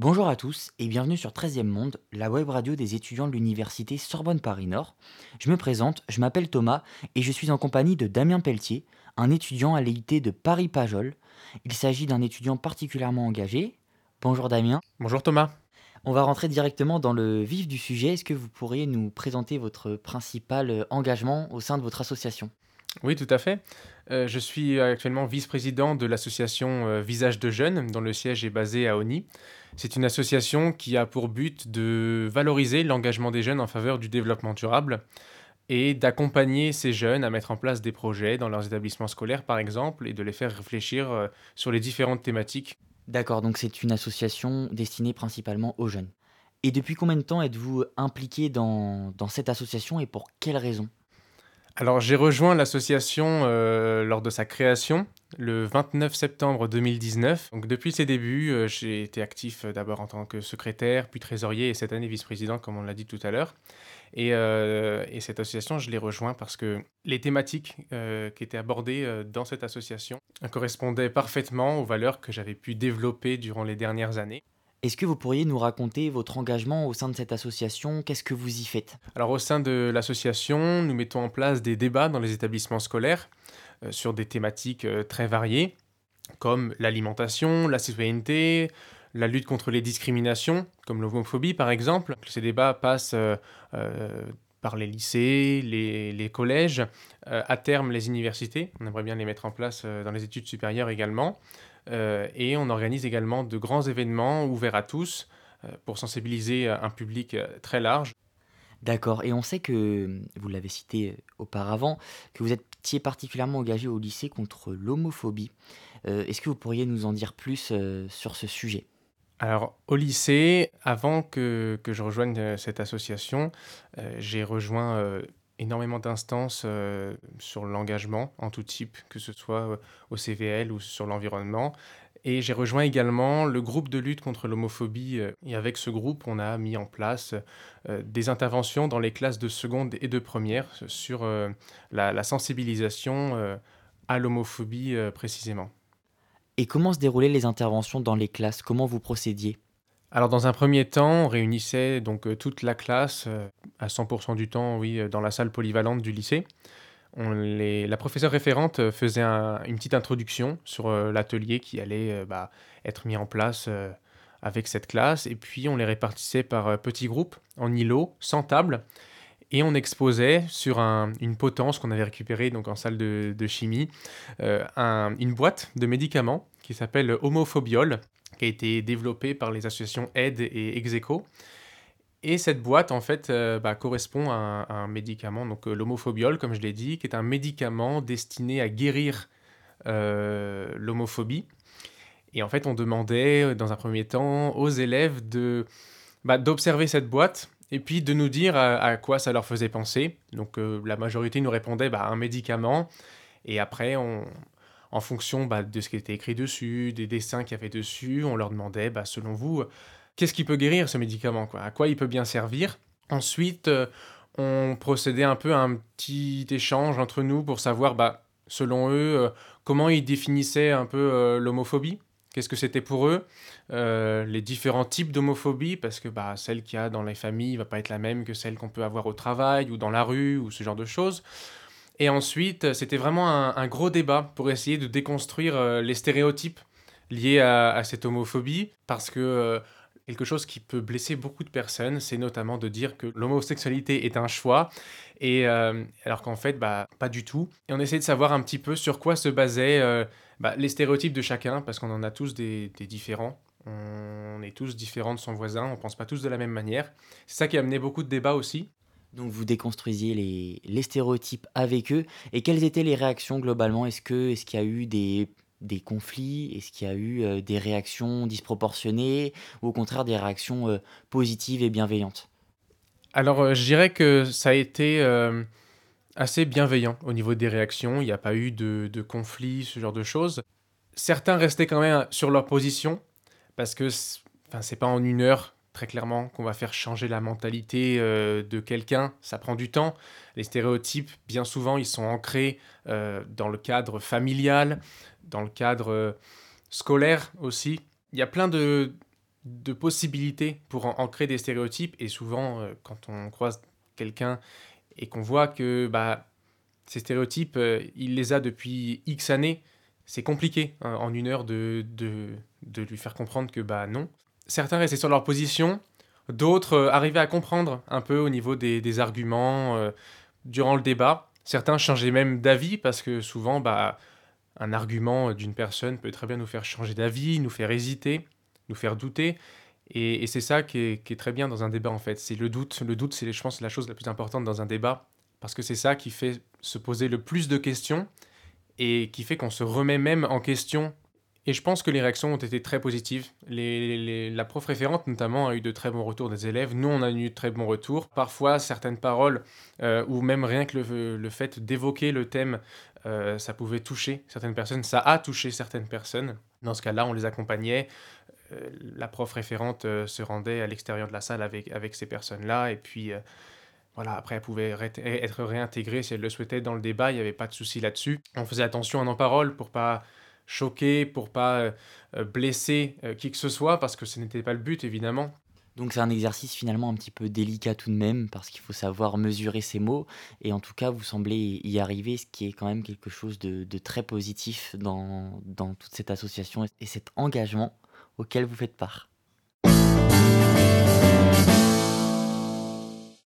Bonjour à tous et bienvenue sur 13e Monde, la web radio des étudiants de l'université Sorbonne Paris Nord. Je me présente, je m'appelle Thomas et je suis en compagnie de Damien Pelletier, un étudiant à l'EIT de Paris-Pajol. Il s'agit d'un étudiant particulièrement engagé. Bonjour Damien. Bonjour Thomas. On va rentrer directement dans le vif du sujet. Est-ce que vous pourriez nous présenter votre principal euh, engagement au sein de votre association? Oui, tout à fait. Euh, je suis actuellement vice-président de l'association euh, Visage de Jeunes, dont le siège est basé à Oni. C'est une association qui a pour but de valoriser l'engagement des jeunes en faveur du développement durable et d'accompagner ces jeunes à mettre en place des projets dans leurs établissements scolaires, par exemple, et de les faire réfléchir euh, sur les différentes thématiques. D'accord, donc c'est une association destinée principalement aux jeunes. Et depuis combien de temps êtes-vous impliqué dans, dans cette association et pour quelles raisons? Alors j'ai rejoint l'association euh, lors de sa création le 29 septembre 2019. Donc depuis ses débuts, euh, j'ai été actif euh, d'abord en tant que secrétaire, puis trésorier et cette année vice-président comme on l'a dit tout à l'heure. Et, et, cette association, je l'ai rejoint parce que les thématiques qui étaient abordées dans cette association correspondaient parfaitement aux valeurs que j'avais pu développer durant les dernières années. Est-ce que vous pourriez nous raconter votre engagement au sein de cette association? Qu'est-ce que vous y faites? Alors au sein de l'association, nous mettons en place des débats dans les établissements scolaires euh, sur des thématiques euh, très variées, comme l'alimentation, la citoyenneté, la lutte contre les discriminations, comme l'homophobie par exemple. Ces débats passent euh, par les lycées, les, les collèges, à terme les universités. On aimerait bien les mettre en place dans les études supérieures également. Euh, et on organise également de grands événements ouverts à tous euh, pour sensibiliser un public euh, très large. D'accord. Et on sait que, vous l'avez cité auparavant, que vous étiez particulièrement engagé au lycée contre l'homophobie. Est-ce que vous pourriez nous en dire plus sur ce sujet? Alors, au lycée, avant que, que je rejoigne cette association, j'ai rejoint énormément d'instances euh, sur l'engagement en tout type, que ce soit euh, au CVL ou sur l'environnement. Et j'ai rejoint également le groupe de lutte contre l'homophobie. Euh, et avec ce groupe, on a mis en place des interventions dans les classes de seconde et de première sur la, la, sensibilisation à l'homophobie précisément. Et comment se déroulaient les interventions dans les classes? Comment vous procédiez? Alors dans un premier temps, on réunissait donc euh, toute la classe euh, à 100% du temps, oui, euh, dans la salle polyvalente du lycée. La professeure référente faisait une petite introduction sur l'atelier qui allait bah, être mis en place avec cette classe, et puis on les répartissait par petits groupes en îlots, sans table, et on exposait sur une potence qu'on avait récupérée donc en salle de, chimie, une boîte de médicaments qui s'appelle Homophobiol, qui a été développé par les associations Aide et Execo. Et cette boîte, en fait, euh, bah, correspond à un, médicament, donc euh, l'homophobiol, comme je l'ai dit, qui est un médicament destiné à guérir euh, l'homophobie. Et en fait, on demandait, dans un premier temps, aux élèves de bah, d'observer cette boîte et puis de nous dire à, quoi ça leur faisait penser. Donc la majorité nous répondait bah, un médicament. Et après, on, en fonction bah, de ce qui était écrit dessus, des dessins qu'il y avait dessus, on leur demandait, bah, selon vous, qu'est-ce qui peut guérir ce médicament À quoi il peut bien servir? Ensuite, euh, on procédait un peu à un petit échange entre nous pour savoir, bah, selon eux, euh, comment ils définissaient un peu euh, l'homophobie? Qu'est-ce que c'était pour eux? Les différents types d'homophobie, parce que bah, celle qu'il y a dans les familles va pas être la même que celle qu'on peut avoir au travail ou dans la rue ou ce genre de choses. Et ensuite, c'était vraiment un, gros débat pour essayer de déconstruire euh, les stéréotypes liés à, cette homophobie, parce que euh, quelque chose qui peut blesser beaucoup de personnes, c'est notamment de dire que l'homosexualité est un choix, et euh, alors qu'en fait, bah, pas du tout. Et on essaie de savoir un petit peu sur quoi se basaient bah, les stéréotypes de chacun, parce qu'on en a tous des, des différents. On est tous différents de son voisin, on pense pas tous de la même manière. C'est ça qui a amené beaucoup de débats aussi. Donc vous déconstruisiez les, stéréotypes avec eux. Et quelles étaient les réactions globalement? Est-ce qu'il est y a eu des, des conflits? Est-ce qu'il y a eu euh, des réactions disproportionnées? Ou au contraire des réactions euh, positives et bienveillantes? Alors euh, je dirais que ça a été assez bienveillant au niveau des réactions. Il n'y a pas eu de, de conflits, ce genre de choses. Certains restaient quand même sur leur position parce que enfin, c'est pas en une heure très clairement qu'on va faire changer la mentalité euh, de quelqu'un. Ça prend du temps. Les stéréotypes, bien souvent, ils sont ancrés euh, dans le cadre familial, dans le cadre euh, scolaire aussi. Il y a plein de de possibilités pour en, créer des stéréotypes. Et souvent, quand on croise quelqu'un et qu'on voit que bah, ces stéréotypes, il les a depuis X années, c'est compliqué hein, en une heure de, de, lui faire comprendre que bah non. Certains restaient sur leur position, d'autres euh, arrivaient à comprendre un peu au niveau des, arguments durant le débat. Certains changeaient même d'avis parce que souvent, bah, un argument d'une personne peut très bien nous faire changer d'avis, nous faire hésiter nous faire douter. Et, c'est ça qui est, très bien dans un débat, en fait. C'est le doute. Le doute, c'est, je pense, la chose la plus importante dans un débat, parce que c'est ça qui fait se poser le plus de questions et qui fait qu'on se remet même en question. Et je pense que les réactions ont été très positives. La prof référente, notamment, a eu de très bons retours des élèves. Nous, on a eu de très bons retours. Parfois, certaines paroles, euh, ou même rien que le, fait d'évoquer le thème, euh, ça pouvait toucher certaines personnes. Ça a touché certaines personnes. Dans ce cas-là, on les accompagnait. Euh, la prof référente se rendait à l'extérieur de la salle avec, avec ces personnes-là. Et puis, voilà, après, elle pouvait être réintégrée si elle le souhaitait dans le débat. Il n'y avait pas de souci là-dessus. On faisait attention à nos paroles pour pas choquer, pour pas blesser qui que ce soit, parce que ce n'était pas le but, évidemment. Donc c'est un exercice finalement un petit peu délicat tout de même, parce qu'il faut savoir mesurer ses mots, et en tout cas vous semblez y arriver, ce qui est quand même quelque chose de, de très positif dans, dans toute cette association et cet engagement auquel vous faites part.